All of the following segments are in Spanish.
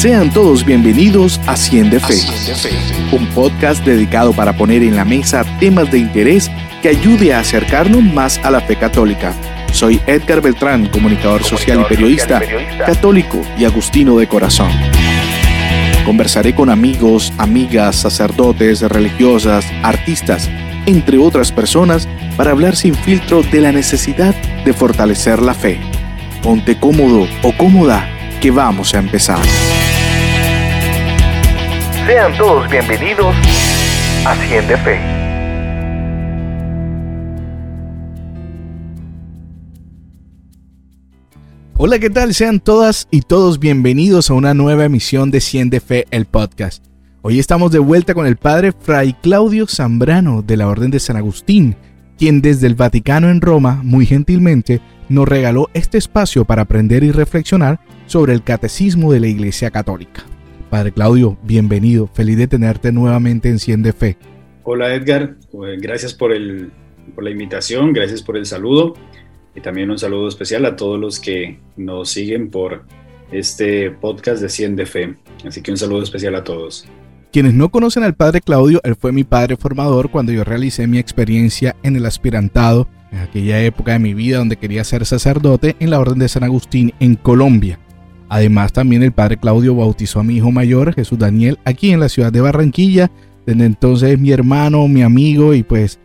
Sean todos bienvenidos a Cien de Fe, un podcast dedicado para poner en la mesa temas de interés que ayude a acercarnos más a la fe católica. Soy Edgar Beltrán, comunicador, social, y periodista, católico y agustino de corazón. Conversaré con amigos, amigas, sacerdotes, religiosas, artistas, entre otras personas, para hablar sin filtro de la necesidad de fortalecer la fe. Ponte cómodo o cómoda, que vamos a empezar. Sean todos bienvenidos a Cien de Fe. Hola, ¿qué tal? Sean todas y todos bienvenidos a una nueva emisión de Cien de Fe, el podcast. Hoy estamos de vuelta con el padre Fray Claudio Zambrano de la Orden de San Agustín, quien desde el Vaticano en Roma, muy gentilmente, nos regaló este espacio para aprender y reflexionar sobre el catecismo de la Iglesia Católica. Padre Claudio, bienvenido. Feliz de tenerte nuevamente en Cien de Fe. Hola Edgar, pues, gracias por, el, por la invitación, gracias por el saludo y también un saludo especial a todos los que nos siguen por este podcast de Cien de Fe. Así que un saludo especial a todos. Quienes no conocen al Padre Claudio, él fue mi padre formador cuando yo realicé mi experiencia en el aspirantado, en aquella época de mi vida donde quería ser sacerdote en la Orden de San Agustín en Colombia. Además, también el padre Claudio bautizó a mi hijo mayor, Jesús Daniel, aquí en la ciudad de Barranquilla. Desde entonces es mi hermano, mi amigo y pues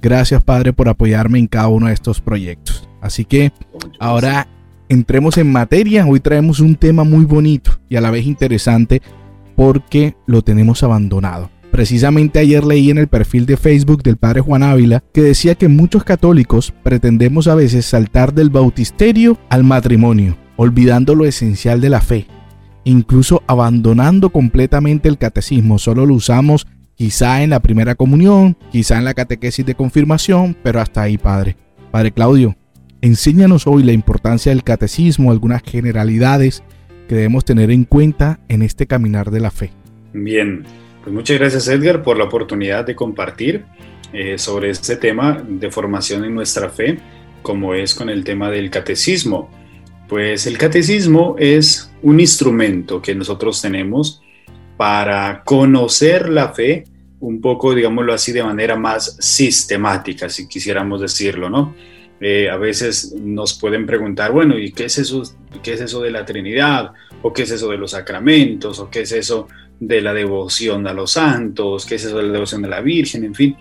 gracias padre por apoyarme en cada uno de estos proyectos. Así que ahora entremos en materia. Hoy traemos un tema muy bonito y a la vez interesante porque lo tenemos abandonado. Precisamente ayer leí en el perfil de Facebook del padre Juan Ávila que decía que muchos católicos pretendemos a veces saltar del bautisterio al matrimonio olvidando lo esencial de la fe, incluso abandonando completamente el catecismo, solo lo usamos quizá en la primera comunión, quizá en la catequesis de confirmación, pero hasta ahí, Padre. Padre Claudio, enséñanos hoy la importancia del catecismo, algunas generalidades que debemos tener en cuenta en este caminar de la fe. Bien, pues muchas gracias Edgar por la oportunidad de compartir eh, sobre este tema de formación en nuestra fe, como es con el tema del catecismo. Pues el catecismo es un instrumento que nosotros tenemos para conocer la fe un poco, digámoslo así, de manera más sistemática, si quisiéramos decirlo, ¿no? Eh, a veces nos pueden preguntar, bueno, ¿y qué es, eso, qué es eso de la Trinidad? ¿O qué es eso de los sacramentos? ¿O qué es eso de la devoción a los santos? ¿Qué es eso de la devoción a la Virgen? En fin.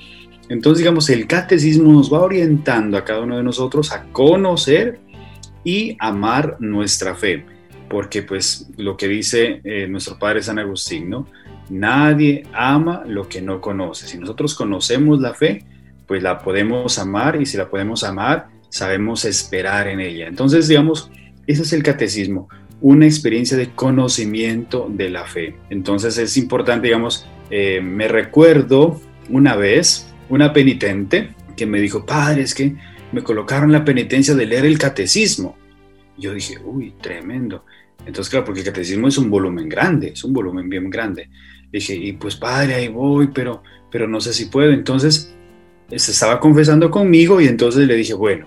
Entonces, digamos, el catecismo nos va orientando a cada uno de nosotros a conocer y amar nuestra fe, porque pues lo que dice eh, nuestro Padre San Agustín, ¿no? Nadie ama lo que no conoce. Si nosotros conocemos la fe, pues la podemos amar y si la podemos amar, sabemos esperar en ella. Entonces, digamos, ese es el catecismo, una experiencia de conocimiento de la fe. Entonces es importante, digamos, eh, me recuerdo una vez una penitente que me dijo, padre, es que me colocaron la penitencia de leer el catecismo. Yo dije, uy, tremendo. Entonces, claro, porque el catecismo es un volumen grande, es un volumen bien grande. Dije, y pues padre, ahí voy, pero, pero no sé si puedo. Entonces, se estaba confesando conmigo y entonces le dije, bueno,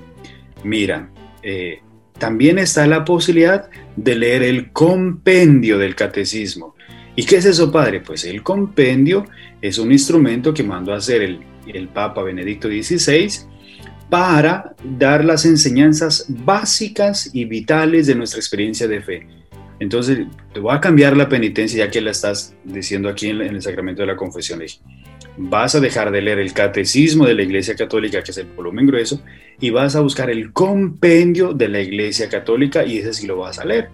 mira, eh, también está la posibilidad de leer el compendio del catecismo. ¿Y qué es eso, padre? Pues el compendio es un instrumento que mandó a hacer el, el Papa Benedicto XVI para dar las enseñanzas básicas y vitales de nuestra experiencia de fe. Entonces, te voy a cambiar la penitencia ya que la estás diciendo aquí en, el sacramento de la confesión. Vas a dejar de leer el catecismo de la Iglesia Católica, que es el volumen grueso, y vas a buscar el compendio de la Iglesia Católica y ese sí lo vas a leer,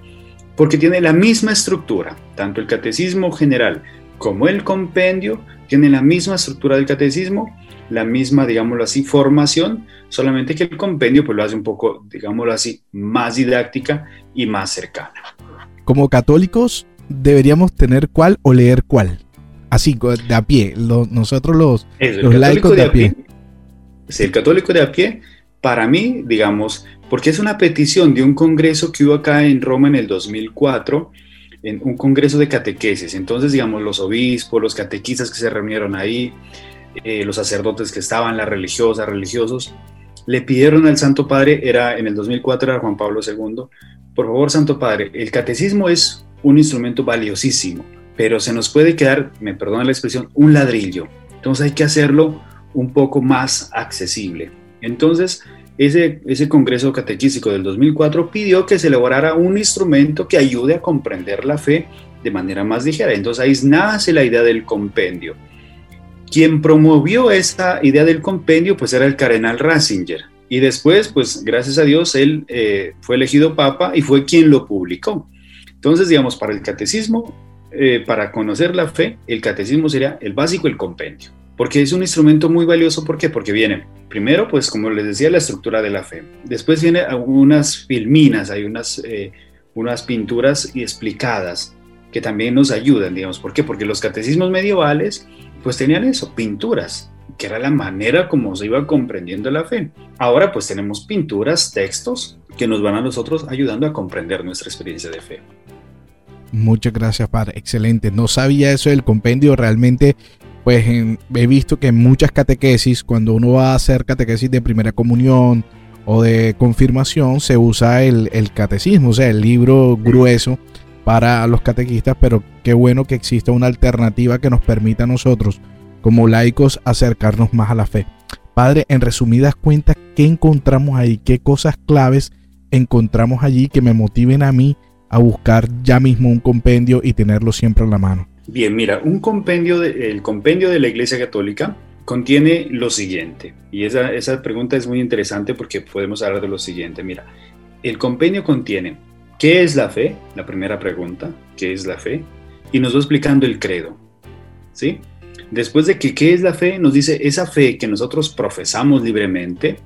porque tiene la misma estructura, tanto el catecismo general como el compendio tienen la misma estructura del catecismo la misma, digámoslo así, formación, solamente que el compendio pues lo hace un poco, digámoslo así, más didáctica y más cercana. Como católicos, deberíamos tener cuál o leer cuál. Así, de a pie, nosotros los, los laicos de, a pie. Sí, el católico de a pie, para mí, digamos, porque es una petición de un congreso que hubo acá en Roma en el 2004, en un congreso de catequesis. Entonces, digamos, los obispos, los catequistas que se reunieron ahí, eh, los sacerdotes que estaban, las religiosas, religiosos, le pidieron al Santo Padre, era en el 2004, era Juan Pablo II, por favor, Santo Padre, el catecismo es un instrumento valiosísimo, pero se nos puede quedar, me perdona la expresión, un ladrillo. Entonces hay que hacerlo un poco más accesible. Entonces, ese, ese Congreso Catequístico del 2004 pidió que se elaborara un instrumento que ayude a comprender la fe de manera más ligera. Entonces ahí nace la idea del compendio. Quien promovió esta idea del compendio pues era el cardenal Ratzinger. Y después, pues gracias a Dios, él eh, fue elegido papa y fue quien lo publicó. Entonces, digamos, para el catecismo, eh, para conocer la fe, el catecismo sería el básico, el compendio. Porque es un instrumento muy valioso, ¿por qué? Porque viene, primero, pues como les decía, la estructura de la fe. Después viene unas filminas, hay unas, eh, unas pinturas explicadas que también nos ayudan, digamos. ¿Por qué? Porque los catecismos medievales pues tenían eso, pinturas, que era la manera como se iba comprendiendo la fe. Ahora pues tenemos pinturas, textos que nos van a nosotros ayudando a comprender nuestra experiencia de fe. Muchas gracias, padre. Excelente. No sabía eso del compendio. Realmente, pues he visto que en muchas catequesis, cuando uno va a hacer catequesis de primera comunión o de confirmación, se usa el, el catecismo, o sea, el libro grueso para los catequistas, pero qué bueno que exista una alternativa que nos permita a nosotros, como laicos, acercarnos más a la fe. Padre, en resumidas cuentas, ¿qué encontramos ahí? ¿Qué cosas claves encontramos allí que me motiven a mí a buscar ya mismo un compendio y tenerlo siempre en la mano? Bien, mira, un compendio, de, el compendio de la Iglesia Católica contiene lo siguiente, y esa, esa pregunta es muy interesante porque podemos hablar de lo siguiente. Mira, el compendio contiene ¿Qué es la fe? La primera pregunta, ¿qué es la fe? Y nos va explicando el credo. ¿Sí? Después de que qué es la fe, nos dice esa fe que nosotros profesamos libremente,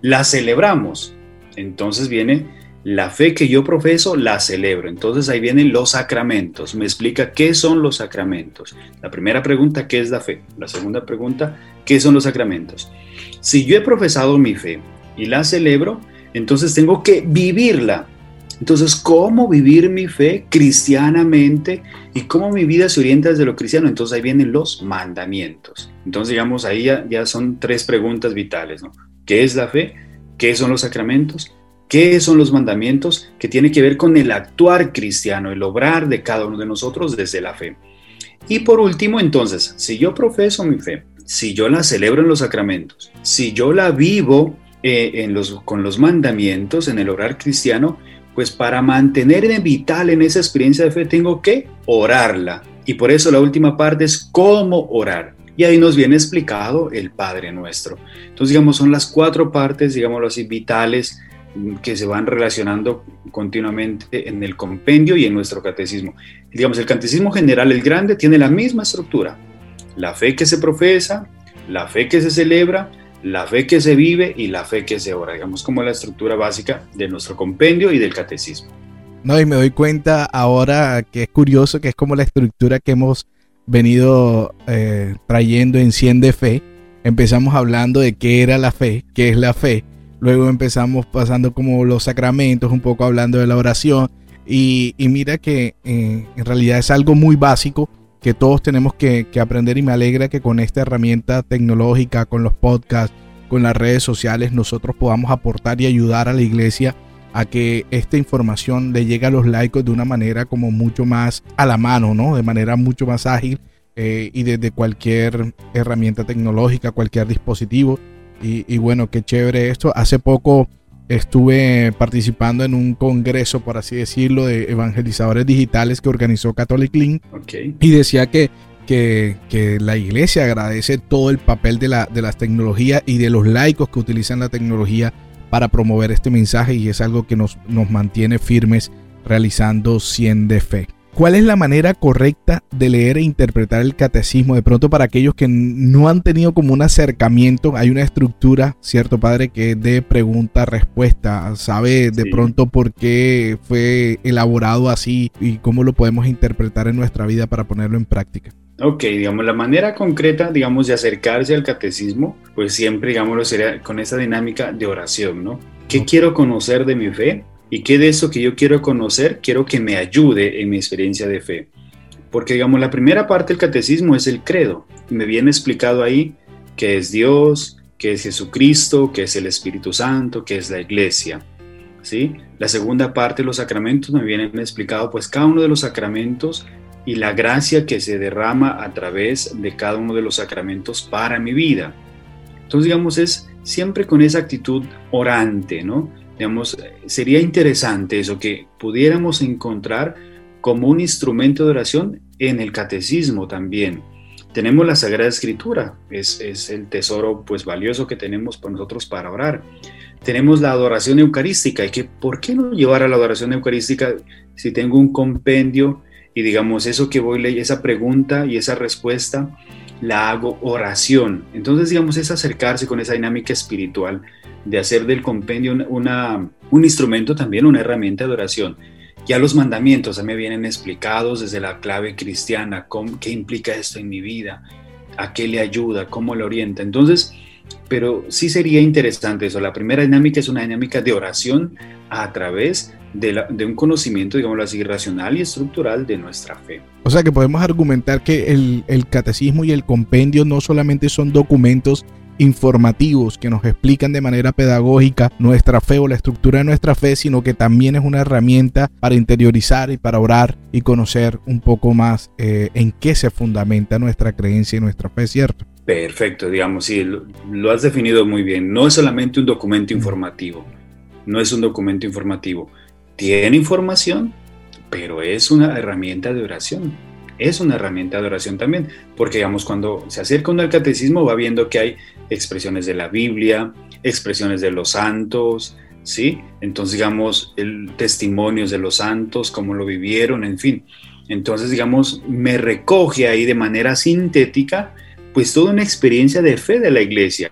la celebramos. Entonces viene la fe que yo profeso, la celebro. Entonces ahí vienen los sacramentos. Me explica qué son los sacramentos. La primera pregunta, ¿qué es la fe? La segunda pregunta, ¿qué son los sacramentos? Si yo he profesado mi fe y la celebro, entonces tengo que vivirla. Entonces, ¿cómo vivir mi fe cristianamente y cómo mi vida se orienta desde lo cristiano? Entonces ahí vienen los mandamientos. Entonces, digamos, ahí ya, son tres preguntas vitales, ¿no? ¿Qué es la fe? ¿Qué son los sacramentos? ¿Qué son los mandamientos? Que tiene que ver con el actuar cristiano, el obrar de cada uno de nosotros desde la fe. Y por último, entonces, si yo profeso mi fe, si yo la celebro en los sacramentos, si yo la vivo eh, en los, con los mandamientos, en el orar cristiano, pues para mantenerme vital en esa experiencia de fe tengo que orarla. Y por eso la última parte es cómo orar. Y ahí nos viene explicado el Padre Nuestro. Entonces, digamos, son las cuatro partes, digámoslo así, vitales mm, que se van relacionando continuamente en el compendio y en nuestro catecismo. Digamos, el catecismo general, el grande, tiene la misma estructura. La fe que se profesa, la fe que se celebra, la fe que se vive y la fe que se ora, digamos como la estructura básica de nuestro compendio y del catecismo. No, y me doy cuenta ahora que es curioso que es como la estructura que hemos venido eh, trayendo en 100 de fe. Empezamos hablando de qué era la fe, qué es la fe. Luego empezamos pasando como los sacramentos, un poco hablando de la oración. Y, mira que eh, en realidad es algo muy básico que todos tenemos que, aprender y me alegra que con esta herramienta tecnológica, con los podcasts, con las redes sociales, nosotros podamos aportar y ayudar a la iglesia a que esta información le llegue a los laicos de una manera como mucho más a la mano, ¿no? De manera mucho más ágil eh, y desde cualquier herramienta tecnológica, cualquier dispositivo. Y, y, bueno, qué chévere esto. Hace poco estuve participando en un congreso, por así decirlo, de evangelizadores digitales que organizó Catholic Link. Y decía que, que, la iglesia agradece todo el papel de, la, de las tecnologías y de los laicos que utilizan la tecnología para promover este mensaje y es algo que nos, nos mantiene firmes realizando 100 de fe. ¿Cuál es la manera correcta de leer e interpretar el catecismo? De pronto para aquellos que no han tenido como un acercamiento, hay una estructura, ¿cierto, padre? Que es de pregunta-respuesta. ¿Sabe de pronto por qué fue elaborado así y cómo lo podemos interpretar en nuestra vida para ponerlo en práctica? Ok, digamos, la manera concreta, digamos, de acercarse al catecismo, pues siempre, digámoslo, sería con esa dinámica de oración, ¿no? ¿Qué quiero conocer de mi fe? Y qué de eso que yo quiero conocer quiero que me ayude en mi experiencia de fe. Porque digamos, la primera parte del catecismo es el credo. Y me viene explicado ahí que es Dios, que es Jesucristo, que es el Espíritu Santo, que es la iglesia. ¿sí? La segunda parte los sacramentos me vienen explicado pues cada uno de los sacramentos y la gracia que se derrama a través de cada uno de los sacramentos para mi vida. Entonces, digamos, es siempre con esa actitud orante, ¿no? Digamos, sería interesante eso, que pudiéramos encontrar como un instrumento de oración en el catecismo también. Tenemos la Sagrada Escritura, es, es el tesoro pues valioso que tenemos para nosotros para orar. Tenemos la adoración eucarística y que, ¿por qué no llevar a la adoración eucarística si tengo un compendio y digamos eso que voy leyendo, esa pregunta y esa respuesta, la hago oración. Entonces, digamos, es acercarse con esa dinámica espiritual de hacer del compendio una, un instrumento también, una herramienta de oración. Ya los mandamientos a me vienen explicados desde la clave cristiana, qué implica esto en mi vida, a qué le ayuda, cómo le orienta. Entonces, pero sí sería interesante eso. La primera dinámica es una dinámica de oración a través de, un conocimiento, digámoslo así, racional y estructural de nuestra fe. O sea que podemos argumentar que el, el catecismo y el compendio no solamente son documentos informativos que nos explican de manera pedagógica nuestra fe o la estructura de nuestra fe, sino que también es una herramienta para interiorizar y para orar y conocer un poco más eh, en qué se fundamenta nuestra creencia y nuestra fe, ¿cierto? Perfecto, digamos, sí, lo, lo has definido muy bien. No es solamente un documento informativo, no es un documento informativo, tiene información, pero es una herramienta de oración. Es una herramienta de oración también, porque digamos, cuando se acerca uno al catecismo va viendo que hay expresiones de la Biblia, expresiones de los santos, ¿sí? Entonces, digamos, el, testimonios de los santos, cómo lo vivieron, en fin. Entonces, digamos, me recoge ahí de manera sintética, pues toda una experiencia de fe de la iglesia,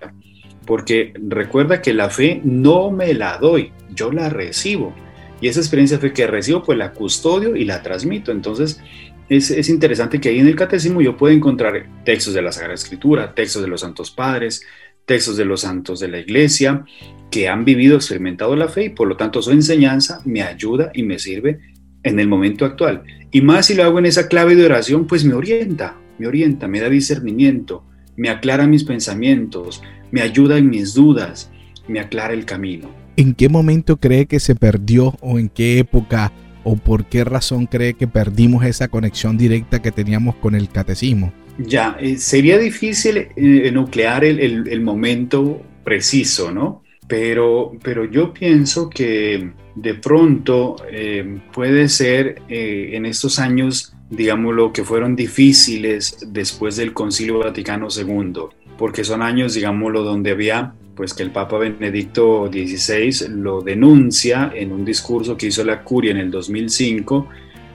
porque recuerda que la fe no me la doy, yo la recibo. Y esa experiencia fue que recibo, pues la custodio y la transmito. Entonces, es, es, interesante que ahí en el catecismo yo puedo encontrar textos de la Sagrada Escritura, textos de los santos padres, textos de los santos de la iglesia, que han vivido, experimentado la fe y por lo tanto su enseñanza me ayuda y me sirve en el momento actual. Y más si lo hago en esa clave de oración, pues me orienta, me orienta, me da discernimiento, me aclara mis pensamientos, me ayuda en mis dudas, me aclara el camino. ¿En qué momento cree que se perdió o en qué época o por qué razón cree que perdimos esa conexión directa que teníamos con el catecismo? Ya, eh, sería difícil eh, nuclear el, momento preciso, ¿no? Pero, pero yo pienso que de pronto eh, puede ser en estos años, digámoslo, que fueron difíciles después del Concilio Vaticano II, porque son años, digámoslo, donde había pues que el Papa Benedicto XVI lo denuncia en un discurso que hizo la curia en el 2005,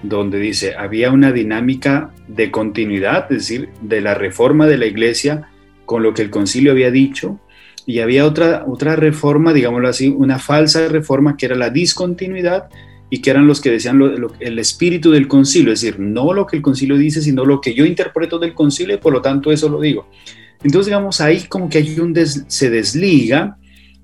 donde dice, había una dinámica de continuidad, es decir, de la reforma de la Iglesia con lo que el concilio había dicho, y había otra, otra reforma, digámoslo así, una falsa reforma que era la discontinuidad y que eran los que decían el espíritu del concilio, es decir, no lo que el concilio dice, sino lo que yo interpreto del concilio y por lo tanto eso lo digo. Entonces, digamos, ahí como que hay un se desliga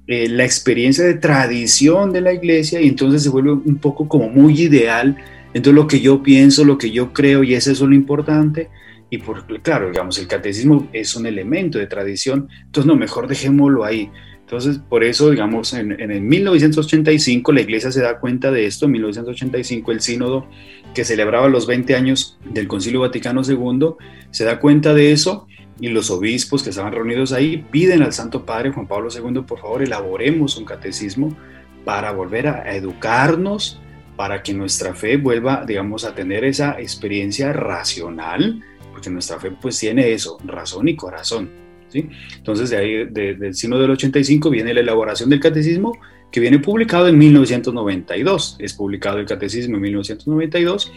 eh, la experiencia de tradición de la iglesia y entonces se vuelve un poco como muy ideal. Entonces, lo que yo pienso, lo que yo creo y eso es lo importante. Y por, claro, digamos, el catecismo es un elemento de tradición, entonces no, mejor dejémoslo ahí. Entonces, por eso, digamos, en, en el 1985 la iglesia se da cuenta de esto, en 1985 el sínodo que celebraba los 20 años del Concilio Vaticano II se da cuenta de eso y los obispos que estaban reunidos ahí piden al Santo Padre Juan Pablo II, por favor, elaboremos un catecismo para volver a educarnos, para que nuestra fe vuelva, digamos, a tener esa experiencia racional, porque nuestra fe pues tiene eso, razón y corazón. ¿sí? Entonces, de ahí, del signo del 85 viene la elaboración del catecismo, que viene publicado en 1992. Es publicado el catecismo en 1992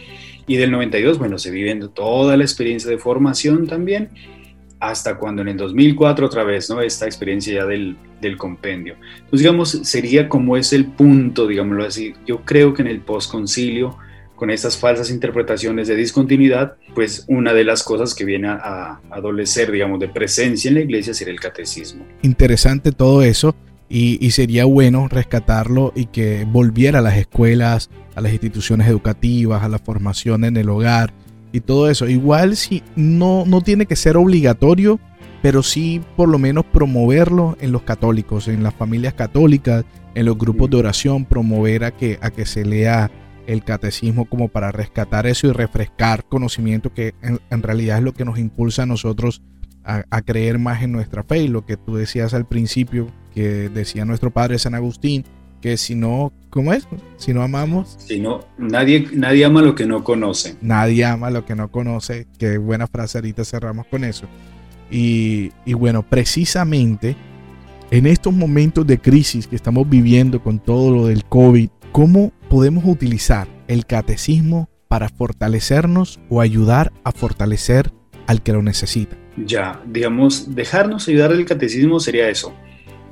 y del 92, bueno, se viviendo toda la experiencia de formación también hasta cuando en el 2004 otra vez, ¿no? Esta experiencia ya del, del compendio. Entonces, digamos, sería como es el punto, digámoslo así. Yo creo que en el postconcilio, con estas falsas interpretaciones de discontinuidad, pues una de las cosas que viene a, adolecer, digamos, de presencia en la iglesia sería el catecismo. Interesante todo eso. Y, y, sería bueno rescatarlo y que volviera a las escuelas, a las instituciones educativas, a la formación en el hogar, y todo eso. Igual si no, no tiene que ser obligatorio pero sí por lo menos promoverlo en los católicos, en las familias católicas, en los grupos de oración, promover a que, a que se lea el catecismo como para rescatar eso y refrescar conocimiento que en, realidad es lo que nos impulsa a nosotros a, a, creer más en nuestra fe y lo que tú decías al principio, que decía nuestro padre San Agustín, que si no, ¿cómo es? Si no amamos. Si no, nadie, nadie ama lo que no conoce. Nadie ama lo que no conoce. Qué buena frase, ahorita cerramos con eso. Y, y bueno, precisamente en estos momentos de crisis que estamos viviendo con todo lo del COVID, ¿cómo podemos utilizar el catecismo para fortalecernos o ayudar a fortalecer al que lo necesita? Ya, digamos, dejarnos ayudar el catecismo sería eso,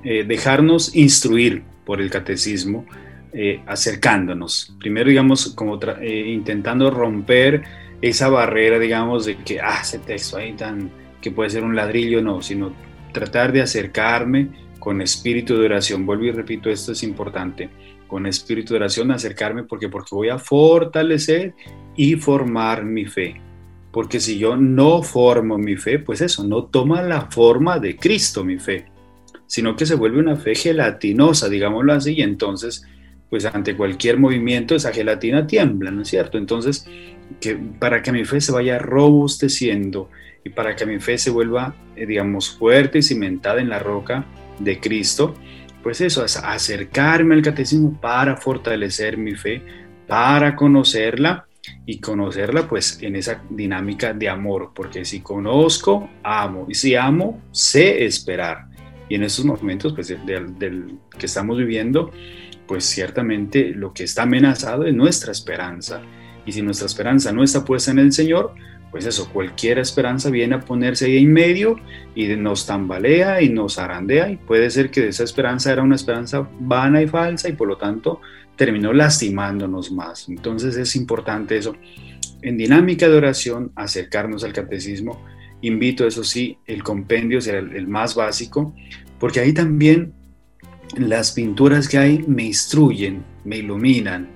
eh, dejarnos instruir por el catecismo, eh, acercándonos. Primero, digamos, como eh, intentando romper esa barrera, digamos, de que, ah, ese texto ahí tan, que puede ser un ladrillo, no, sino tratar de acercarme con espíritu de oración. Vuelvo y repito, esto es importante. Con espíritu de oración acercarme porque porque voy a fortalecer y formar mi fe. Porque si yo no formo mi fe, pues eso, no toma la forma de Cristo mi fe sino que se vuelve una fe gelatinosa, digámoslo así, y entonces, pues ante cualquier movimiento esa gelatina tiembla, ¿no es cierto? Entonces, que para que mi fe se vaya robusteciendo y para que mi fe se vuelva, eh, digamos, fuerte y cimentada en la roca de Cristo, pues eso, es acercarme al catecismo para fortalecer mi fe, para conocerla y conocerla pues en esa dinámica de amor, porque si conozco, amo, y si amo, sé esperar. Y en estos momentos pues, del, que estamos viviendo, pues ciertamente lo que está amenazado es nuestra esperanza. Y si nuestra esperanza no está puesta en el Señor, pues eso, cualquier esperanza viene a ponerse ahí en medio y nos tambalea y nos arandea y puede ser que esa esperanza era una esperanza vana y falsa y por lo tanto terminó lastimándonos más. Entonces es importante eso. En dinámica de oración, acercarnos al catecismo invito, eso sí, el compendio será el, más básico, porque ahí también las pinturas que hay me instruyen, me iluminan,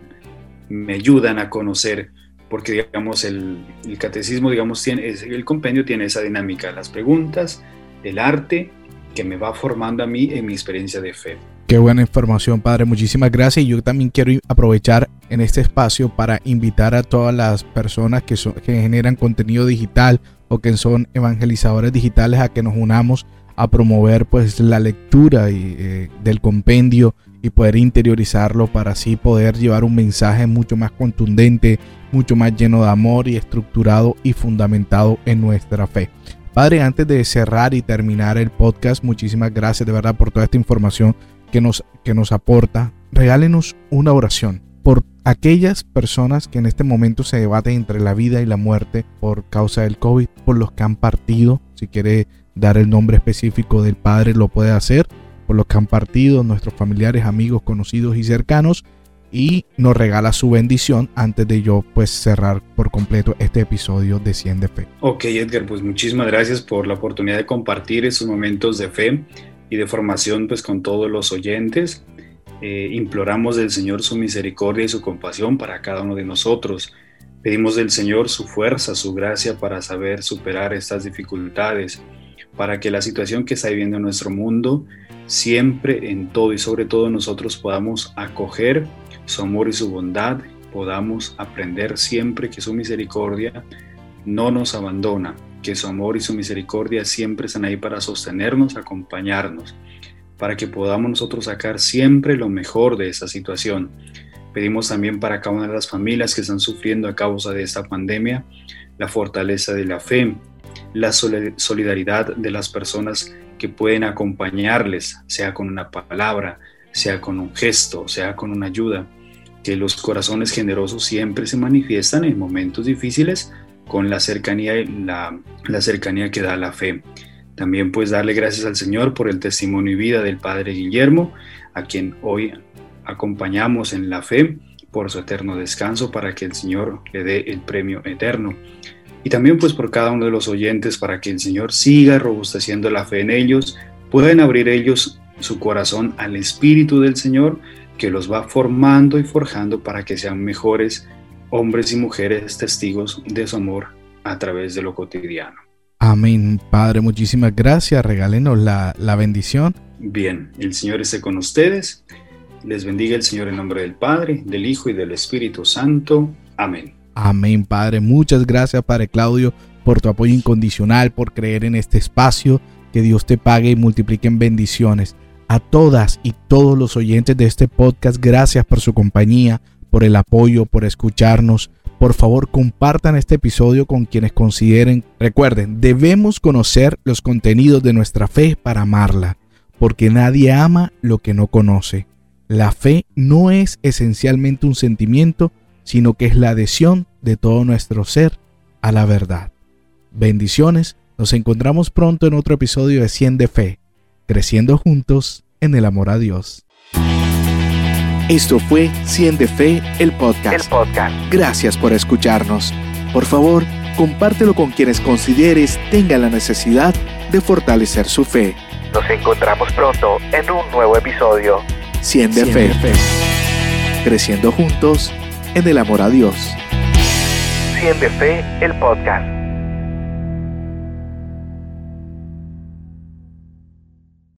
me ayudan a conocer, porque digamos el, catecismo, digamos, tiene, el compendio tiene esa dinámica, las preguntas, el arte que me va formando a mí en mi experiencia de fe. Qué buena información, Padre. Muchísimas gracias. Y yo también quiero aprovechar en este espacio para invitar a todas las personas que, que generan contenido digital que son evangelizadores digitales a que nos unamos a promover pues la lectura y, eh, del compendio y poder interiorizarlo para así poder llevar un mensaje mucho más contundente, mucho más lleno de amor y estructurado y fundamentado en nuestra fe. Padre, antes de cerrar y terminar el podcast, muchísimas gracias de verdad por toda esta información que nos, que nos aporta. Regálenos una oración por aquellas personas que en este momento se debaten entre la vida y la muerte por causa del COVID, por los que han partido, si quiere dar el nombre específico del Padre lo puede hacer, por los que han partido, nuestros familiares, amigos, conocidos y cercanos, y nos regala su bendición antes de yo pues cerrar por completo este episodio de Cien de Fe. Ok Edgar, pues muchísimas gracias por la oportunidad de compartir esos momentos de fe y de formación pues con todos los oyentes. Eh, imploramos del Señor su misericordia y su compasión para cada uno de nosotros. Pedimos del Señor su fuerza, su gracia para saber superar estas dificultades, para que la situación que está viviendo nuestro mundo, siempre, en todo y sobre todo nosotros podamos acoger su amor y su bondad, podamos aprender siempre que su misericordia no nos abandona, que su amor y su misericordia siempre están ahí para sostenernos, acompañarnos para que podamos nosotros sacar siempre lo mejor de esta situación. Pedimos también para cada una de las familias que están sufriendo a causa de esta pandemia la fortaleza de la fe, la solidaridad de las personas que pueden acompañarles, sea con una palabra, sea con un gesto, sea con una ayuda. Que los corazones generosos siempre se manifiestan en momentos difíciles con la cercanía, la, la cercanía que da la fe. También pues darle gracias al Señor por el testimonio y vida del Padre Guillermo, a quien hoy acompañamos en la fe por su eterno descanso para que el Señor le dé el premio eterno. Y también pues por cada uno de los oyentes para que el Señor siga robusteciendo la fe en ellos, pueden abrir ellos su corazón al Espíritu del Señor que los va formando y forjando para que sean mejores hombres y mujeres testigos de su amor a través de lo cotidiano. Amén. Padre, muchísimas gracias. Regálenos la, la bendición. Bien, el Señor esté con ustedes. Les bendiga el Señor en nombre del Padre, del Hijo y del Espíritu Santo. Amén. Amén, Padre. Muchas gracias, Padre Claudio, por tu apoyo incondicional, por creer en este espacio. Que Dios te pague y multiplique en bendiciones. A todas y todos los oyentes de este podcast, gracias por su compañía, por el apoyo, por escucharnos. Por favor, compartan este episodio con quienes consideren. Recuerden, debemos conocer los contenidos de nuestra fe para amarla, porque nadie ama lo que no conoce. La fe no es esencialmente un sentimiento, sino que es la adhesión de todo nuestro ser a la verdad. Bendiciones, nos encontramos pronto en otro episodio de 100 de Fe, creciendo juntos en el amor a Dios. Esto fue 100 de Fe, el podcast. El podcast. Gracias por escucharnos. Por favor, compártelo con quienes consideres tengan la necesidad de fortalecer su fe. Nos encontramos pronto en un nuevo episodio. 100 de, fe. de fe. Creciendo juntos en el amor a Dios. 100 de Fe, el podcast.